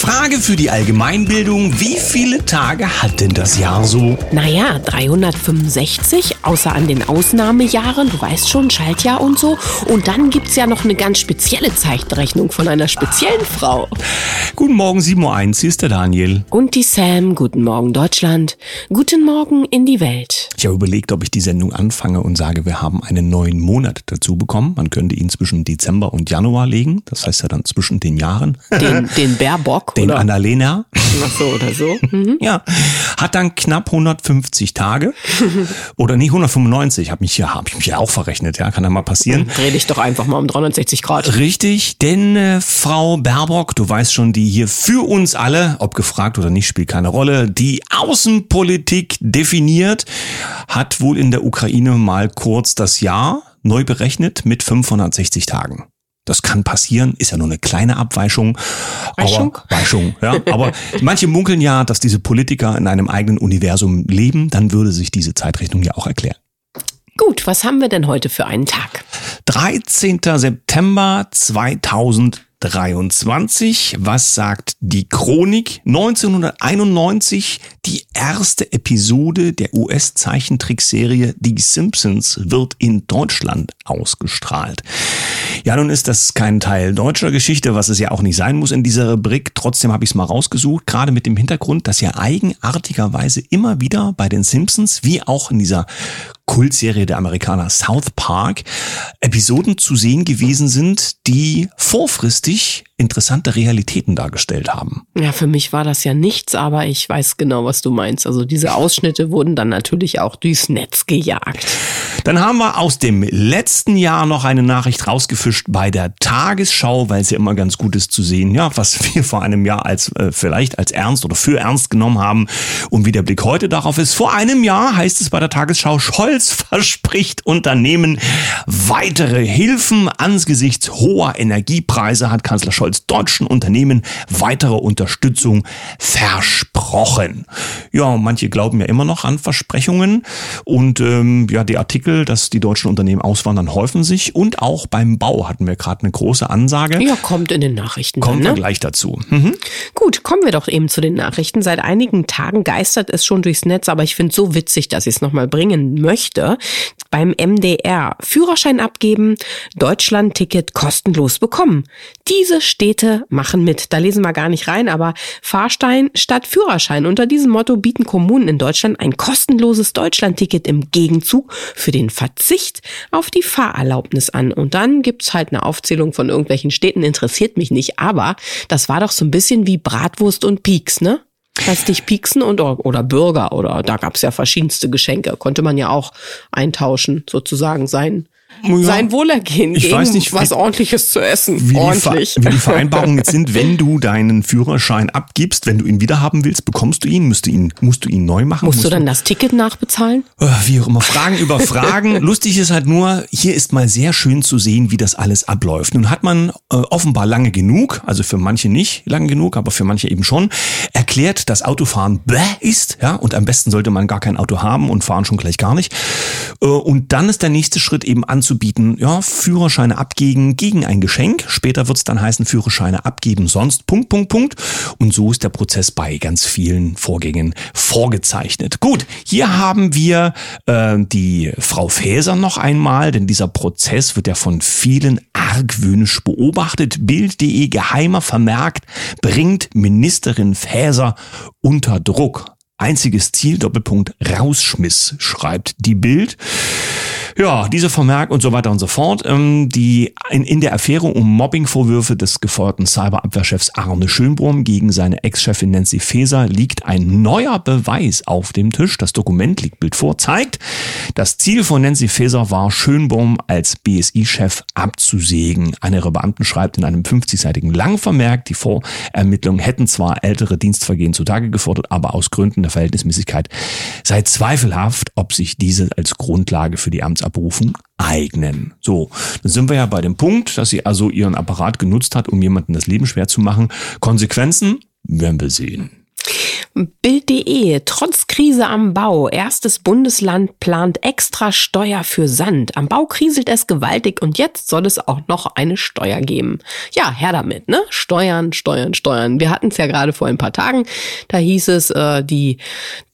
Frage für die Allgemeinbildung. Wie viele Tage hat denn das Jahr so? Naja, 365, außer an den Ausnahmejahren, du weißt schon, Schaltjahr und so. Und dann gibt's ja noch eine ganz spezielle Zeichenrechnung von einer speziellen Frau. Guten Morgen, 7.01 Uhr, hier ist der Daniel. Und die Sam, guten Morgen Deutschland, guten Morgen in die Welt. Ich habe überlegt, ob ich die Sendung anfange und sage, wir haben einen neuen Monat dazu bekommen. Man könnte ihn zwischen Dezember und Januar legen. Das heißt ja dann zwischen den Jahren. Den, den Baerbock, Den? Annalena. Ach so, oder so. Mhm. Ja, hat dann knapp 150 Tage. Oder nee, 195. Hab mich ja, hab ich mich ja auch verrechnet. Ja, kann ja mal passieren. Dreh dich doch einfach mal um 360 Grad. Richtig, denn äh, Frau Baerbock, du weißt schon, die hier für uns alle, ob gefragt oder nicht, spielt keine Rolle, die Außenpolitik definiert, hat wohl in der Ukraine mal kurz das Jahr neu berechnet mit 560 Tagen. Das kann passieren, ist ja nur eine kleine Abweichung. Weichung? Aber, Weichung, ja. Aber manche munkeln ja, dass diese Politiker in einem eigenen Universum leben, dann würde sich diese Zeitrechnung ja auch erklären. Gut, was haben wir denn heute für einen Tag? 13. September 2023. Was sagt die Chronik? 1991, die erste Episode der US-Zeichentrickserie Die Simpsons wird in Deutschland ausgestrahlt. Ja, nun ist das kein Teil deutscher Geschichte, was es ja auch nicht sein muss in dieser Rubrik. Trotzdem habe ich es mal rausgesucht, gerade mit dem Hintergrund, dass ja eigenartigerweise immer wieder bei den Simpsons, wie auch in dieser Kultserie der Amerikaner South Park Episoden zu sehen gewesen sind, die vorfristig interessante Realitäten dargestellt haben. Ja, für mich war das ja nichts, aber ich weiß genau, was du meinst. Also diese Ausschnitte wurden dann natürlich auch durchs Netz gejagt. Dann haben wir aus dem letzten Jahr noch eine Nachricht rausgefischt bei der Tagesschau, weil es ja immer ganz gut ist zu sehen, ja, was wir vor einem Jahr als äh, vielleicht als ernst oder für ernst genommen haben und wie der Blick heute darauf ist. Vor einem Jahr heißt es bei der Tagesschau, Scholz verspricht Unternehmen weitere Hilfen angesichts hoher Energiepreise hat Kanzler Scholz deutschen Unternehmen weitere Unterstützung versprochen. Ja, manche glauben ja immer noch an Versprechungen und ähm, ja, die Artikel, dass die deutschen Unternehmen auswandern, häufen sich und auch beim Bau hatten wir gerade eine große Ansage. Ja, kommt in den Nachrichten. Kommen dann, wir ne? gleich dazu. Mhm. Gut, kommen wir doch eben zu den Nachrichten. Seit einigen Tagen geistert es schon durchs Netz, aber ich finde es so witzig, dass ich es nochmal bringen möchte. Beim MDR Führerschein abgeben, Deutschland-Ticket kostenlos bekommen. Diese Städte machen mit. Da lesen wir gar nicht rein, aber Fahrstein statt Führerschein. Unter diesem Motto bieten Kommunen in Deutschland ein kostenloses Deutschland-Ticket im Gegenzug für den Verzicht auf die Fahrerlaubnis an. Und dann gibt's halt eine Aufzählung von irgendwelchen Städten, interessiert mich nicht, aber das war doch so ein bisschen wie Bratwurst und Pieks, ne? Lass dich pieksen und oder Burger oder da gab's ja verschiedenste Geschenke. Konnte man ja auch eintauschen, sozusagen sein. Sein Wohlergehen ich gegen weiß nicht, was ordentliches zu essen. Wie die, Ordentlich. wie die Vereinbarungen jetzt sind, wenn du deinen Führerschein abgibst, wenn du ihn wiederhaben willst, bekommst du ihn, musst du ihn, musst du ihn neu machen. Musst du dann das Ticket nachbezahlen? Äh, Wie auch immer, Fragen über Fragen. Lustig ist halt nur, hier ist mal sehr schön zu sehen, wie das alles abläuft. Nun hat man äh, offenbar lange genug, also für manche nicht lange genug, aber für manche eben schon, erklärt, dass Autofahren bäh ist, ja, und am besten sollte man gar kein Auto haben und fahren schon gleich gar nicht. Äh, und dann ist der nächste Schritt eben anzubieten, ja, Führerscheine abgeben gegen ein Geschenk. Später wird es dann heißen, Führerscheine abgeben sonst, Punkt, Punkt, Punkt. Und so ist der Prozess bei ganz vielen Vorgängen vorgezeichnet. Gut, hier haben wir äh, die Frau Faeser noch einmal, denn dieser Prozess wird ja von vielen argwöhnisch beobachtet. Bild.de geheimer vermerkt, bringt Ministerin Faeser unter Druck. Einziges Ziel, Doppelpunkt, Rausschmiss, schreibt die Bild. Ja, diese Vermerk und so weiter und so fort. Ähm, die in, in der Affäre um Mobbingvorwürfe des gefeuerten Cyberabwehrchefs Arne Schönbrunn gegen seine Ex-Chefin Nancy Faeser liegt ein neuer Beweis auf dem Tisch. Das Dokument liegt Bild vor, zeigt, das Ziel von Nancy Faeser war, Schönbrunn als BSI-Chef abzusägen. Einer ihrer Beamten schreibt in einem 50-seitigen Langvermerk, die Vorermittlungen hätten zwar ältere Dienstvergehen zutage gefordert, aber aus Gründen der Verhältnismäßigkeit sei zweifelhaft, ob sich diese als Grundlage für die Amtsabrufung eignen. So, dann sind wir ja bei dem Punkt, dass sie also ihren Apparat genutzt hat, um jemandem das Leben schwer zu machen. Konsequenzen werden wir sehen. Bild.de, trotz Krise am Bau, erstes Bundesland plant extra Steuer für Sand. Am Bau kriselt es gewaltig und jetzt soll es auch noch eine Steuer geben. Ja, her damit, ne? Steuern, Steuern, Steuern. Wir hatten es ja gerade vor ein paar Tagen, da hieß es, äh, die,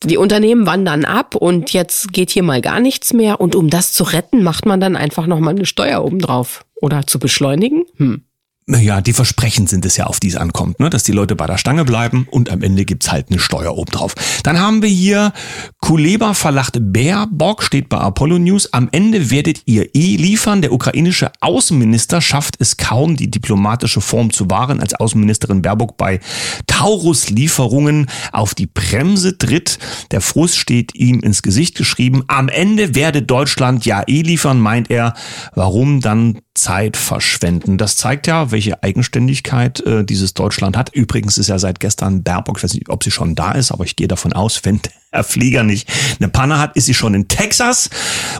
die Unternehmen wandern ab und jetzt geht hier mal gar nichts mehr und um das zu retten, macht man dann einfach nochmal eine Steuer obendrauf. Oder zu beschleunigen? Hm ja, die Versprechen sind es ja, auf die es ankommt, ne? dass die Leute bei der Stange bleiben und am Ende gibt's halt eine Steuer obendrauf. Dann haben wir hier Kuleba verlacht Baerbock, steht bei Apollo News. Am Ende werdet ihr eh liefern. Der ukrainische Außenminister schafft es kaum, die diplomatische Form zu wahren, als Außenministerin Baerbock bei Taurus-Lieferungen auf die Bremse tritt. Der Frust steht ihm ins Gesicht geschrieben. Am Ende werde Deutschland ja eh liefern, meint er. Warum dann Zeit verschwenden? Das zeigt ja, welche Eigenständigkeit äh, dieses Deutschland hat. Übrigens ist ja seit gestern Baerbock, ich weiß nicht, ob sie schon da ist, aber ich gehe davon aus, wenn der Flieger nicht eine Panne hat, ist sie schon in Texas.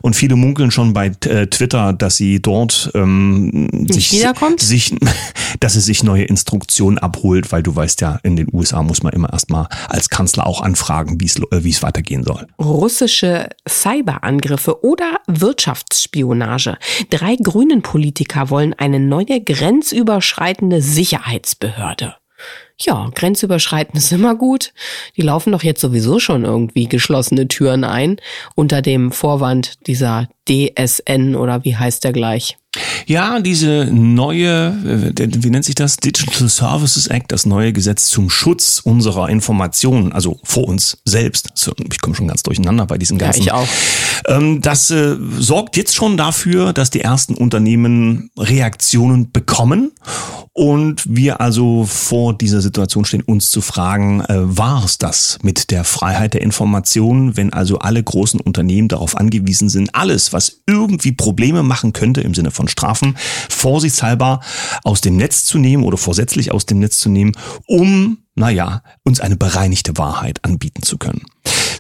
Und viele munkeln schon bei äh, Twitter, dass sie dort ähm, sich, wiederkommt? sich, dass sie sich neue Instruktionen abholt, weil du weißt ja, in den USA muss man immer erstmal als Kanzler auch anfragen, wie äh, wie es weitergehen soll. Russische Cyberangriffe oder Wirtschaftsspionage. Drei grünen Politiker wollen eine neue grenzüberschreitende Sicherheitsbehörde. Ja, grenzüberschreitend ist immer gut. Die laufen doch jetzt sowieso schon irgendwie geschlossene Türen ein unter dem Vorwand dieser DSN oder wie heißt der gleich? Ja, diese neue, äh, wie nennt sich das? Digital Services Act, das neue Gesetz zum Schutz unserer Informationen, also vor uns selbst. Ich komme schon ganz durcheinander bei diesen ganzen. Ja, ich auch. Ähm, das äh, sorgt jetzt schon dafür, dass die ersten Unternehmen Reaktionen bekommen und wir also vor dieser Situation stehen, uns zu fragen, äh, war es das mit der Freiheit der Information, wenn also alle großen Unternehmen darauf angewiesen sind, alles, was irgendwie Probleme machen könnte im Sinne von Strafen, vorsichtshalber aus dem Netz zu nehmen oder vorsätzlich aus dem Netz zu nehmen, um, naja, uns eine bereinigte Wahrheit anbieten zu können.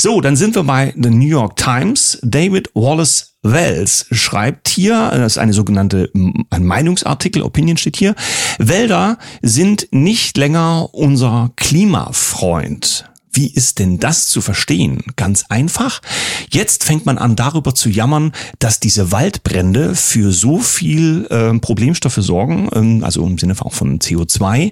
So, dann sind wir bei The New York Times. David Wallace Wells schreibt hier, das ist eine sogenannte ein Meinungsartikel, Opinion steht hier, Wälder sind nicht länger unser Klimafreund. Wie ist denn das zu verstehen? Ganz einfach. Jetzt fängt man an darüber zu jammern, dass diese Waldbrände für so viel äh, Problemstoffe sorgen, ähm, also im Sinne auch von CO2,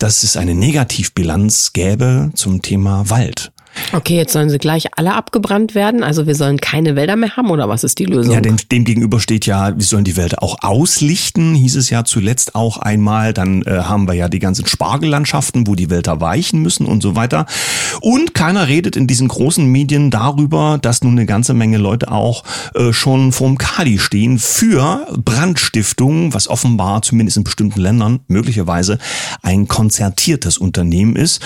dass es eine Negativbilanz gäbe zum Thema Wald. Okay, jetzt sollen sie gleich alle abgebrannt werden. Also wir sollen keine Wälder mehr haben oder was ist die Lösung? Ja, dem, dem gegenüber steht ja, wir sollen die Wälder auch auslichten, hieß es ja zuletzt auch einmal. Dann äh, haben wir ja die ganzen Spargellandschaften, wo die Wälder weichen müssen und so weiter. Und keiner redet in diesen großen Medien darüber, dass nun eine ganze Menge Leute auch äh, schon vorm Kadi stehen für Brandstiftung, was offenbar zumindest in bestimmten Ländern möglicherweise ein konzertiertes Unternehmen ist.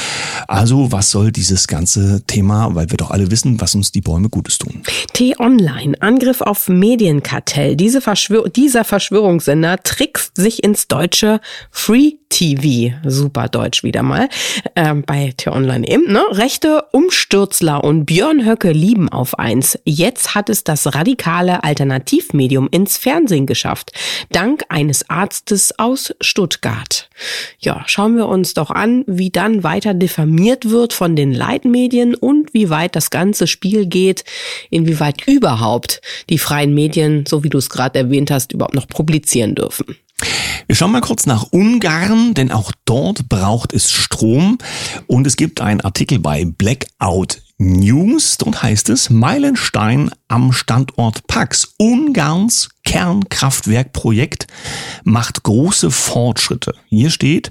Also was soll dieses ganze Thema, weil wir doch alle wissen, was uns die Bäume Gutes tun. T-Online, Angriff auf Medienkartell. Diese Verschwör dieser Verschwörungssender trickst sich ins deutsche Free TV, super Deutsch wieder mal, ähm, bei T-Online eben, ne? Rechte Umstürzler und Björn Höcke lieben auf eins. Jetzt hat es das radikale Alternativmedium ins Fernsehen geschafft, dank eines Arztes aus Stuttgart. Ja, schauen wir uns doch an, wie dann weiter diffamiert wird von den Leitmedien und wie weit das ganze Spiel geht, inwieweit überhaupt die freien Medien, so wie du es gerade erwähnt hast, überhaupt noch publizieren dürfen. Wir schauen mal kurz nach Ungarn, denn auch dort braucht es Strom. Und es gibt einen Artikel bei Blackout News. Dort heißt es, Meilenstein am Standort Pax, Ungarns Kernkraftwerkprojekt, macht große Fortschritte. Hier steht,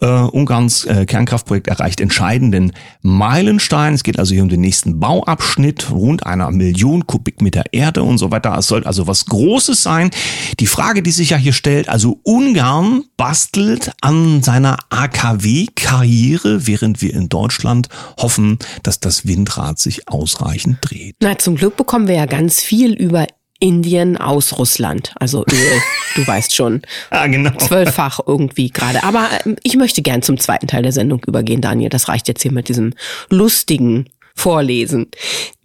äh, Ungarns äh, Kernkraftprojekt erreicht entscheidenden Meilenstein. Es geht also hier um den nächsten Bauabschnitt, rund einer Million Kubikmeter Erde und so weiter. Es soll also was Großes sein. Die Frage, die sich ja hier stellt, also Ungarn bastelt an seiner AKW-Karriere, während wir in Deutschland hoffen, dass das Windrad sich ausreichend dreht. Na, zum Glück bekommen wir ja ganz viel über Indien aus Russland. Also Öl, du weißt schon. Ah, genau. Zwölffach irgendwie gerade. Aber ähm, ich möchte gern zum zweiten Teil der Sendung übergehen, Daniel. Das reicht jetzt hier mit diesem lustigen vorlesen.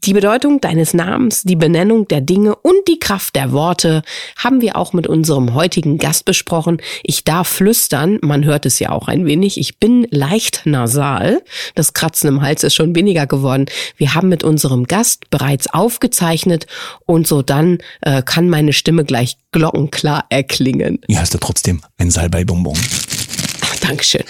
Die Bedeutung deines Namens, die Benennung der Dinge und die Kraft der Worte haben wir auch mit unserem heutigen Gast besprochen. Ich darf flüstern, man hört es ja auch ein wenig. Ich bin leicht nasal. Das Kratzen im Hals ist schon weniger geworden. Wir haben mit unserem Gast bereits aufgezeichnet und so dann äh, kann meine Stimme gleich glockenklar erklingen. Ja, hast du trotzdem ein Salbeibonbon. Dankeschön.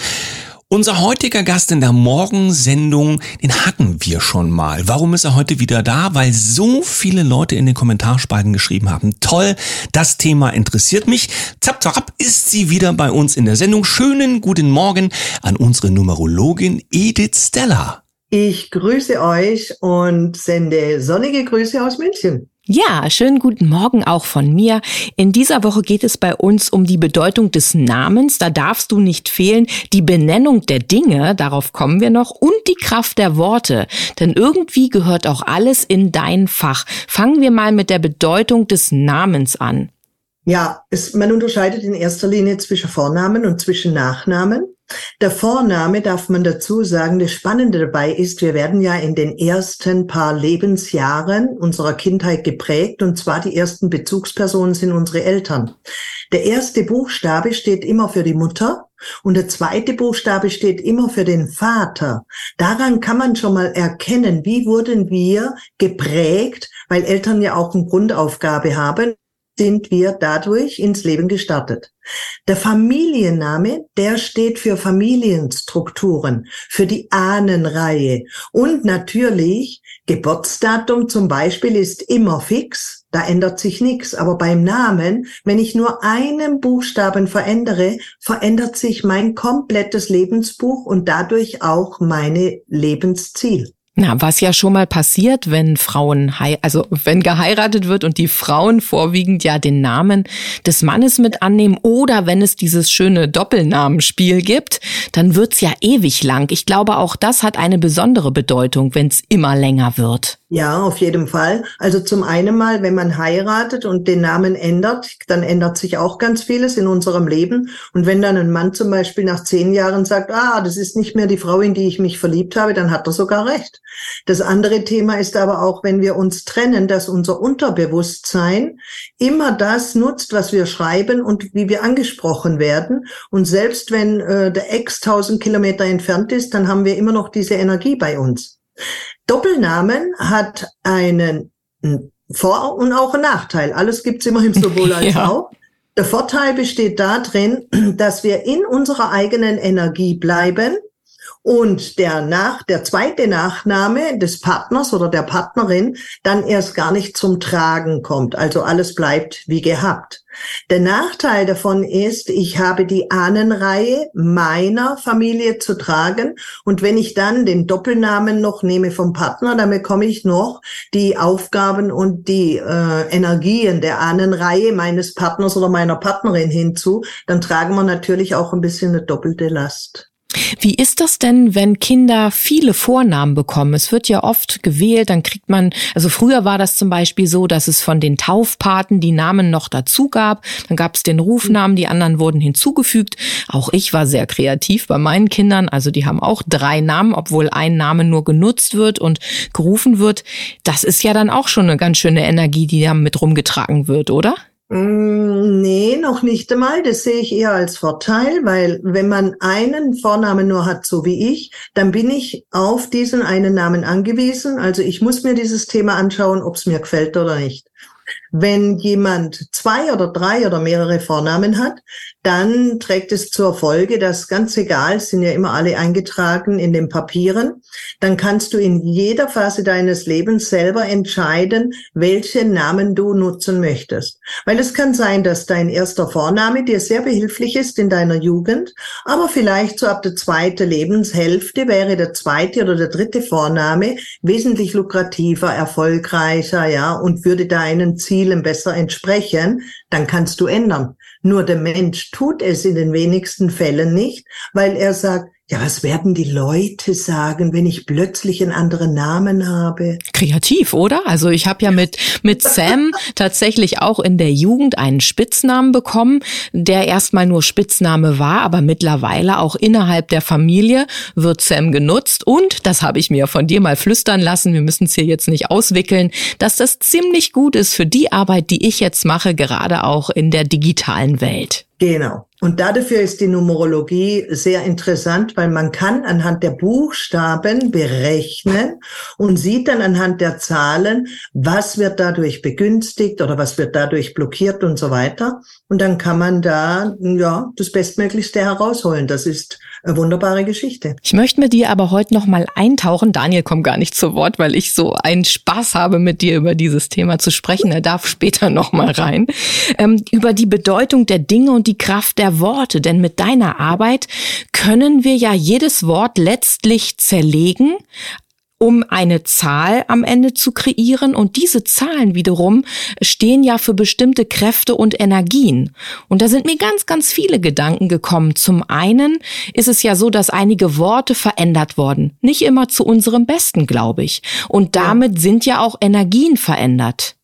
Unser heutiger Gast in der Morgensendung, den hatten wir schon mal. Warum ist er heute wieder da? Weil so viele Leute in den Kommentarspalten geschrieben haben. Toll, das Thema interessiert mich. Zap, zap, ist sie wieder bei uns in der Sendung. Schönen guten Morgen an unsere Numerologin Edith Stella. Ich grüße euch und sende sonnige Grüße aus München. Ja, schönen guten Morgen auch von mir. In dieser Woche geht es bei uns um die Bedeutung des Namens. Da darfst du nicht fehlen. Die Benennung der Dinge, darauf kommen wir noch, und die Kraft der Worte. Denn irgendwie gehört auch alles in dein Fach. Fangen wir mal mit der Bedeutung des Namens an. Ja, es, man unterscheidet in erster Linie zwischen Vornamen und zwischen Nachnamen. Der Vorname darf man dazu sagen, das Spannende dabei ist, wir werden ja in den ersten paar Lebensjahren unserer Kindheit geprägt und zwar die ersten Bezugspersonen sind unsere Eltern. Der erste Buchstabe steht immer für die Mutter und der zweite Buchstabe steht immer für den Vater. Daran kann man schon mal erkennen, wie wurden wir geprägt, weil Eltern ja auch eine Grundaufgabe haben sind wir dadurch ins Leben gestartet. Der Familienname, der steht für Familienstrukturen, für die Ahnenreihe. Und natürlich, Geburtsdatum zum Beispiel ist immer fix, da ändert sich nichts. Aber beim Namen, wenn ich nur einen Buchstaben verändere, verändert sich mein komplettes Lebensbuch und dadurch auch meine Lebensziel. Na, was ja schon mal passiert, wenn Frauen, also wenn geheiratet wird und die Frauen vorwiegend ja den Namen des Mannes mit annehmen oder wenn es dieses schöne Doppelnamenspiel gibt, dann wird's ja ewig lang. Ich glaube, auch das hat eine besondere Bedeutung, wenn's immer länger wird. Ja, auf jeden Fall. Also zum einen mal, wenn man heiratet und den Namen ändert, dann ändert sich auch ganz vieles in unserem Leben. Und wenn dann ein Mann zum Beispiel nach zehn Jahren sagt, ah, das ist nicht mehr die Frau, in die ich mich verliebt habe, dann hat er sogar recht. Das andere Thema ist aber auch, wenn wir uns trennen, dass unser Unterbewusstsein immer das nutzt, was wir schreiben und wie wir angesprochen werden. Und selbst wenn äh, der Ex tausend Kilometer entfernt ist, dann haben wir immer noch diese Energie bei uns. Doppelnamen hat einen Vor- und auch einen Nachteil. Alles gibt's immer im sowohl als ja. auch. Der Vorteil besteht darin, dass wir in unserer eigenen Energie bleiben und der nach, der zweite Nachname des Partners oder der Partnerin dann erst gar nicht zum Tragen kommt. Also alles bleibt wie gehabt. Der Nachteil davon ist, ich habe die Ahnenreihe meiner Familie zu tragen und wenn ich dann den Doppelnamen noch nehme vom Partner, dann bekomme ich noch die Aufgaben und die äh, Energien der Ahnenreihe meines Partners oder meiner Partnerin hinzu, dann tragen wir natürlich auch ein bisschen eine doppelte Last. Wie ist das denn, wenn Kinder viele Vornamen bekommen? Es wird ja oft gewählt, dann kriegt man, also früher war das zum Beispiel so, dass es von den Taufpaten die Namen noch dazu gab. Dann gab es den Rufnamen, die anderen wurden hinzugefügt. Auch ich war sehr kreativ bei meinen Kindern. Also die haben auch drei Namen, obwohl ein Name nur genutzt wird und gerufen wird. Das ist ja dann auch schon eine ganz schöne Energie, die da mit rumgetragen wird, oder? Mm, nee, noch nicht einmal. Das sehe ich eher als Vorteil, weil wenn man einen Vornamen nur hat, so wie ich, dann bin ich auf diesen einen Namen angewiesen. Also ich muss mir dieses Thema anschauen, ob es mir gefällt oder nicht. Wenn jemand zwei oder drei oder mehrere Vornamen hat, dann trägt es zur Folge, dass ganz egal, sind ja immer alle eingetragen in den Papieren, dann kannst du in jeder Phase deines Lebens selber entscheiden, welche Namen du nutzen möchtest. Weil es kann sein, dass dein erster Vorname dir sehr behilflich ist in deiner Jugend, aber vielleicht so ab der zweiten Lebenshälfte wäre der zweite oder der dritte Vorname wesentlich lukrativer, erfolgreicher, ja, und würde deinen Zielen besser entsprechen, dann kannst du ändern. Nur der Mensch tut es in den wenigsten Fällen nicht, weil er sagt, ja, was werden die Leute sagen, wenn ich plötzlich einen anderen Namen habe? Kreativ, oder? Also ich habe ja mit, mit Sam tatsächlich auch in der Jugend einen Spitznamen bekommen, der erstmal nur Spitzname war, aber mittlerweile auch innerhalb der Familie wird Sam genutzt. Und, das habe ich mir von dir mal flüstern lassen, wir müssen es hier jetzt nicht auswickeln, dass das ziemlich gut ist für die Arbeit, die ich jetzt mache, gerade auch in der digitalen Welt. Genau. Und dafür ist die Numerologie sehr interessant, weil man kann anhand der Buchstaben berechnen und sieht dann anhand der Zahlen, was wird dadurch begünstigt oder was wird dadurch blockiert und so weiter. Und dann kann man da, ja, das Bestmöglichste herausholen. Das ist eine wunderbare Geschichte. Ich möchte mit dir aber heute noch mal eintauchen. Daniel kommt gar nicht zu Wort, weil ich so einen Spaß habe, mit dir über dieses Thema zu sprechen. Er darf später noch mal rein. Ähm, über die Bedeutung der Dinge und die Kraft der Worte. Denn mit deiner Arbeit können wir ja jedes Wort letztlich zerlegen, um eine Zahl am Ende zu kreieren. Und diese Zahlen wiederum stehen ja für bestimmte Kräfte und Energien. Und da sind mir ganz, ganz viele Gedanken gekommen. Zum einen ist es ja so, dass einige Worte verändert wurden. Nicht immer zu unserem Besten, glaube ich. Und damit sind ja auch Energien verändert.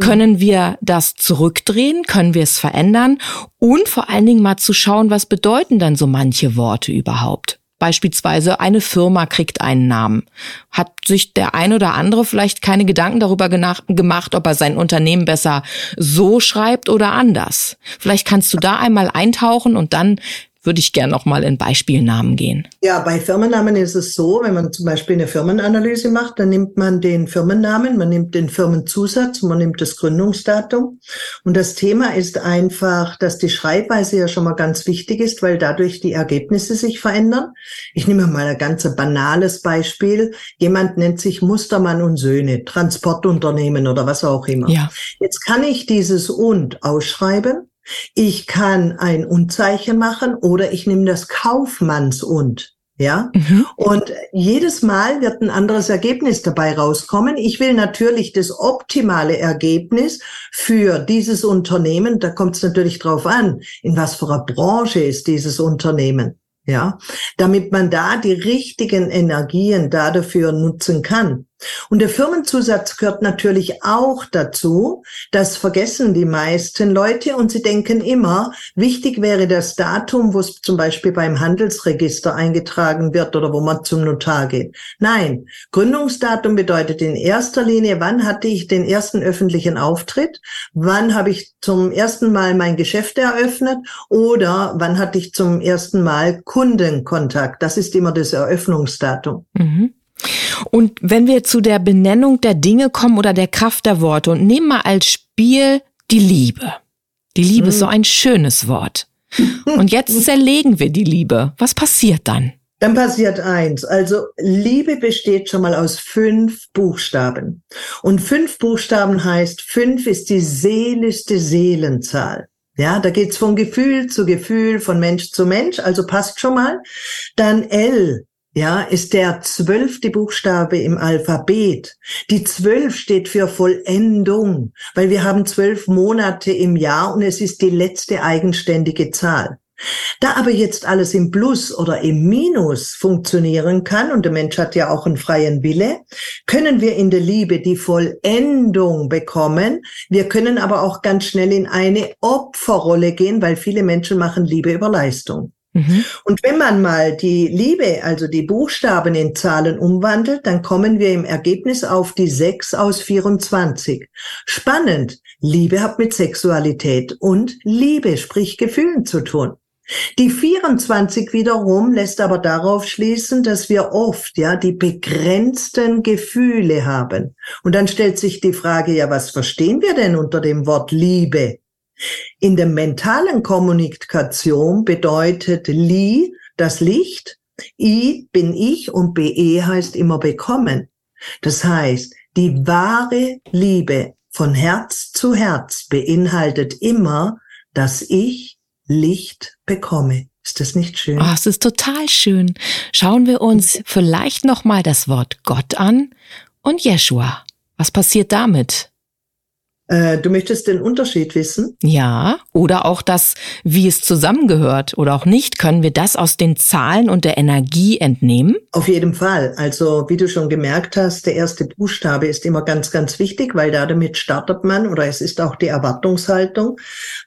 Können wir das zurückdrehen? Können wir es verändern? Und vor allen Dingen mal zu schauen, was bedeuten dann so manche Worte überhaupt? Beispielsweise eine Firma kriegt einen Namen. Hat sich der ein oder andere vielleicht keine Gedanken darüber gemacht, ob er sein Unternehmen besser so schreibt oder anders? Vielleicht kannst du da einmal eintauchen und dann würde ich gerne noch mal in Beispielnamen gehen. Ja, bei Firmennamen ist es so, wenn man zum Beispiel eine Firmenanalyse macht, dann nimmt man den Firmennamen, man nimmt den Firmenzusatz, man nimmt das Gründungsdatum. Und das Thema ist einfach, dass die Schreibweise ja schon mal ganz wichtig ist, weil dadurch die Ergebnisse sich verändern. Ich nehme mal ein ganz banales Beispiel. Jemand nennt sich Mustermann und Söhne, Transportunternehmen oder was auch immer. Ja. Jetzt kann ich dieses und ausschreiben ich kann ein Unzeichen machen oder ich nehme das Kaufmanns und. Ja, mhm. und jedes Mal wird ein anderes Ergebnis dabei rauskommen. Ich will natürlich das optimale Ergebnis für dieses Unternehmen. Da kommt es natürlich drauf an, in was für einer Branche ist dieses Unternehmen ja, damit man da die richtigen Energien da dafür nutzen kann. Und der Firmenzusatz gehört natürlich auch dazu. Das vergessen die meisten Leute und sie denken immer, wichtig wäre das Datum, wo es zum Beispiel beim Handelsregister eingetragen wird oder wo man zum Notar geht. Nein, Gründungsdatum bedeutet in erster Linie, wann hatte ich den ersten öffentlichen Auftritt, wann habe ich zum ersten Mal mein Geschäft eröffnet oder wann hatte ich zum ersten Mal Kundenkontakt. Das ist immer das Eröffnungsdatum. Mhm. Und wenn wir zu der Benennung der Dinge kommen oder der Kraft der Worte und nehmen mal als Spiel die Liebe. Die Liebe ist so mhm. ein schönes Wort. Und jetzt zerlegen wir die Liebe. Was passiert dann? Dann passiert eins. Also Liebe besteht schon mal aus fünf Buchstaben. Und fünf Buchstaben heißt, fünf ist die seelischste Seelenzahl. Ja, da geht's von Gefühl zu Gefühl, von Mensch zu Mensch, also passt schon mal. Dann L ja, ist der zwölfte Buchstabe im Alphabet. Die zwölf steht für Vollendung, weil wir haben zwölf Monate im Jahr und es ist die letzte eigenständige Zahl. Da aber jetzt alles im Plus oder im Minus funktionieren kann, und der Mensch hat ja auch einen freien Wille, können wir in der Liebe die Vollendung bekommen. Wir können aber auch ganz schnell in eine Opferrolle gehen, weil viele Menschen machen Liebe über Leistung. Mhm. Und wenn man mal die Liebe, also die Buchstaben in Zahlen umwandelt, dann kommen wir im Ergebnis auf die 6 aus 24. Spannend. Liebe hat mit Sexualität und Liebe, sprich Gefühlen zu tun. Die 24 wiederum lässt aber darauf schließen, dass wir oft ja die begrenzten Gefühle haben. Und dann stellt sich die Frage, ja, was verstehen wir denn unter dem Wort Liebe? In der mentalen Kommunikation bedeutet Li das Licht, I bin ich und BE heißt immer bekommen. Das heißt, die wahre Liebe von Herz zu Herz beinhaltet immer, dass ich Licht bekomme. Ist das nicht schön? Oh, es ist total schön. Schauen wir uns vielleicht noch mal das Wort Gott an und Jeshua. Was passiert damit? Äh, du möchtest den Unterschied wissen? Ja, oder auch das, wie es zusammengehört oder auch nicht. Können wir das aus den Zahlen und der Energie entnehmen? Auf jeden Fall. Also, wie du schon gemerkt hast, der erste Buchstabe ist immer ganz, ganz wichtig, weil da damit startet man oder es ist auch die Erwartungshaltung.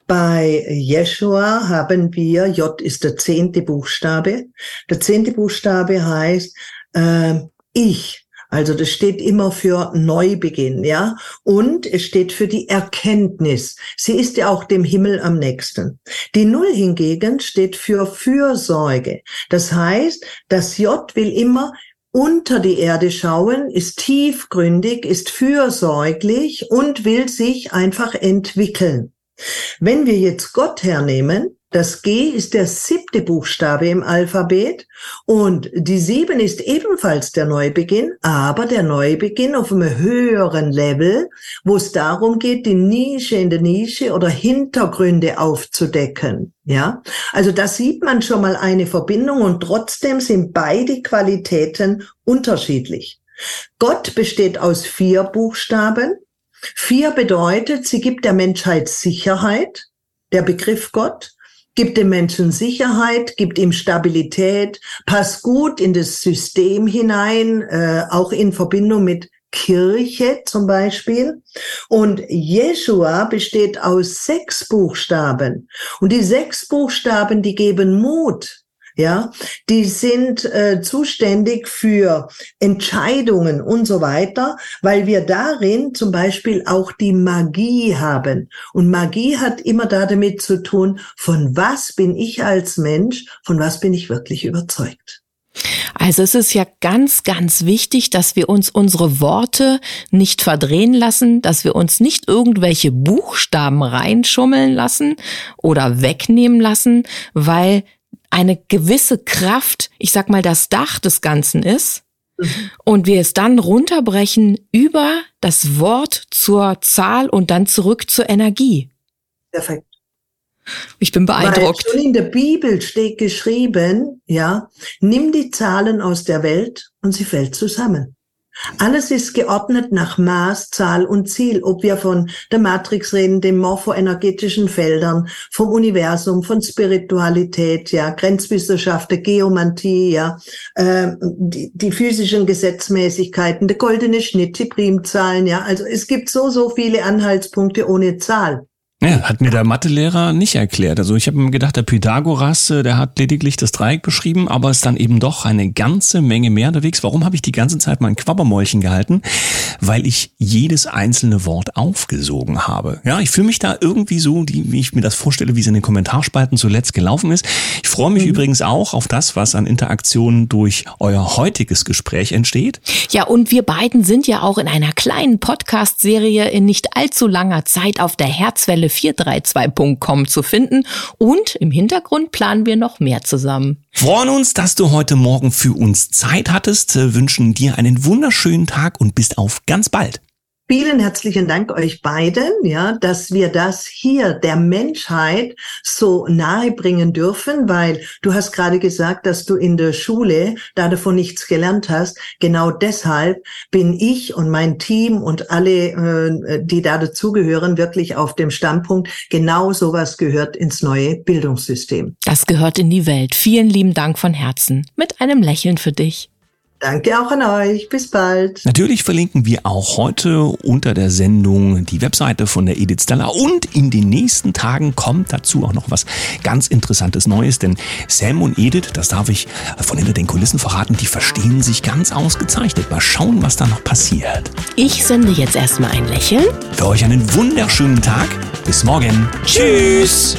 Bei Yeshua haben wir, J ist der zehnte Buchstabe. Der zehnte Buchstabe heißt, äh, ich also das steht immer für Neubeginn, ja. Und es steht für die Erkenntnis. Sie ist ja auch dem Himmel am nächsten. Die Null hingegen steht für Fürsorge. Das heißt, das J will immer unter die Erde schauen, ist tiefgründig, ist fürsorglich und will sich einfach entwickeln. Wenn wir jetzt Gott hernehmen, das G ist der siebte Buchstabe im Alphabet und die sieben ist ebenfalls der Neubeginn, aber der Neubeginn auf einem höheren Level, wo es darum geht, die Nische in der Nische oder Hintergründe aufzudecken. Ja, also da sieht man schon mal eine Verbindung und trotzdem sind beide Qualitäten unterschiedlich. Gott besteht aus vier Buchstaben. Vier bedeutet, sie gibt der Menschheit Sicherheit, der Begriff Gott gibt dem Menschen Sicherheit, gibt ihm Stabilität, passt gut in das System hinein, äh, auch in Verbindung mit Kirche zum Beispiel. Und Jeshua besteht aus sechs Buchstaben. Und die sechs Buchstaben, die geben Mut ja, die sind äh, zuständig für Entscheidungen und so weiter, weil wir darin zum Beispiel auch die Magie haben. Und Magie hat immer da damit zu tun, von was bin ich als Mensch, von was bin ich wirklich überzeugt. Also es ist ja ganz, ganz wichtig, dass wir uns unsere Worte nicht verdrehen lassen, dass wir uns nicht irgendwelche Buchstaben reinschummeln lassen oder wegnehmen lassen, weil eine gewisse Kraft, ich sag mal, das Dach des Ganzen ist. Und wir es dann runterbrechen über das Wort zur Zahl und dann zurück zur Energie. Perfekt. Ich bin beeindruckt. Weil schon in der Bibel steht geschrieben, ja, nimm die Zahlen aus der Welt und sie fällt zusammen. Alles ist geordnet nach Maß, Zahl und Ziel, ob wir von der Matrix reden, den morphoenergetischen Feldern, vom Universum, von Spiritualität, ja, Grenzwissenschaft, der Geomantie, ja, äh, die, die physischen Gesetzmäßigkeiten, der goldene Schnitt, die Primzahlen, ja. Also es gibt so, so viele Anhaltspunkte ohne Zahl. Ja, hat mir der Mathelehrer nicht erklärt. Also ich habe mir gedacht, der Pythagoras, äh, der hat lediglich das Dreieck beschrieben, aber ist dann eben doch eine ganze Menge mehr unterwegs. Warum habe ich die ganze Zeit mein Quabbermäulchen gehalten? Weil ich jedes einzelne Wort aufgesogen habe. Ja, ich fühle mich da irgendwie so, wie ich mir das vorstelle, wie es in den Kommentarspalten zuletzt gelaufen ist. Ich freue mich mhm. übrigens auch auf das, was an Interaktionen durch euer heutiges Gespräch entsteht. Ja, und wir beiden sind ja auch in einer kleinen Podcast-Serie in nicht allzu langer Zeit auf der Herzwelle radio432.com zu finden und im Hintergrund planen wir noch mehr zusammen. Freuen uns, dass du heute Morgen für uns Zeit hattest, wünschen dir einen wunderschönen Tag und bis auf ganz bald. Vielen herzlichen Dank euch beiden, ja, dass wir das hier der Menschheit so nahe bringen dürfen, weil du hast gerade gesagt, dass du in der Schule da davon nichts gelernt hast. Genau deshalb bin ich und mein Team und alle, äh, die da dazugehören, wirklich auf dem Standpunkt, genau sowas gehört ins neue Bildungssystem. Das gehört in die Welt. Vielen lieben Dank von Herzen. Mit einem Lächeln für dich. Danke auch an euch. Bis bald. Natürlich verlinken wir auch heute unter der Sendung die Webseite von der Edith Stella und in den nächsten Tagen kommt dazu auch noch was ganz Interessantes Neues, denn Sam und Edith, das darf ich von hinter den Kulissen verraten, die verstehen sich ganz ausgezeichnet. Mal schauen, was da noch passiert. Ich sende jetzt erstmal ein Lächeln. Für euch einen wunderschönen Tag. Bis morgen. Tschüss.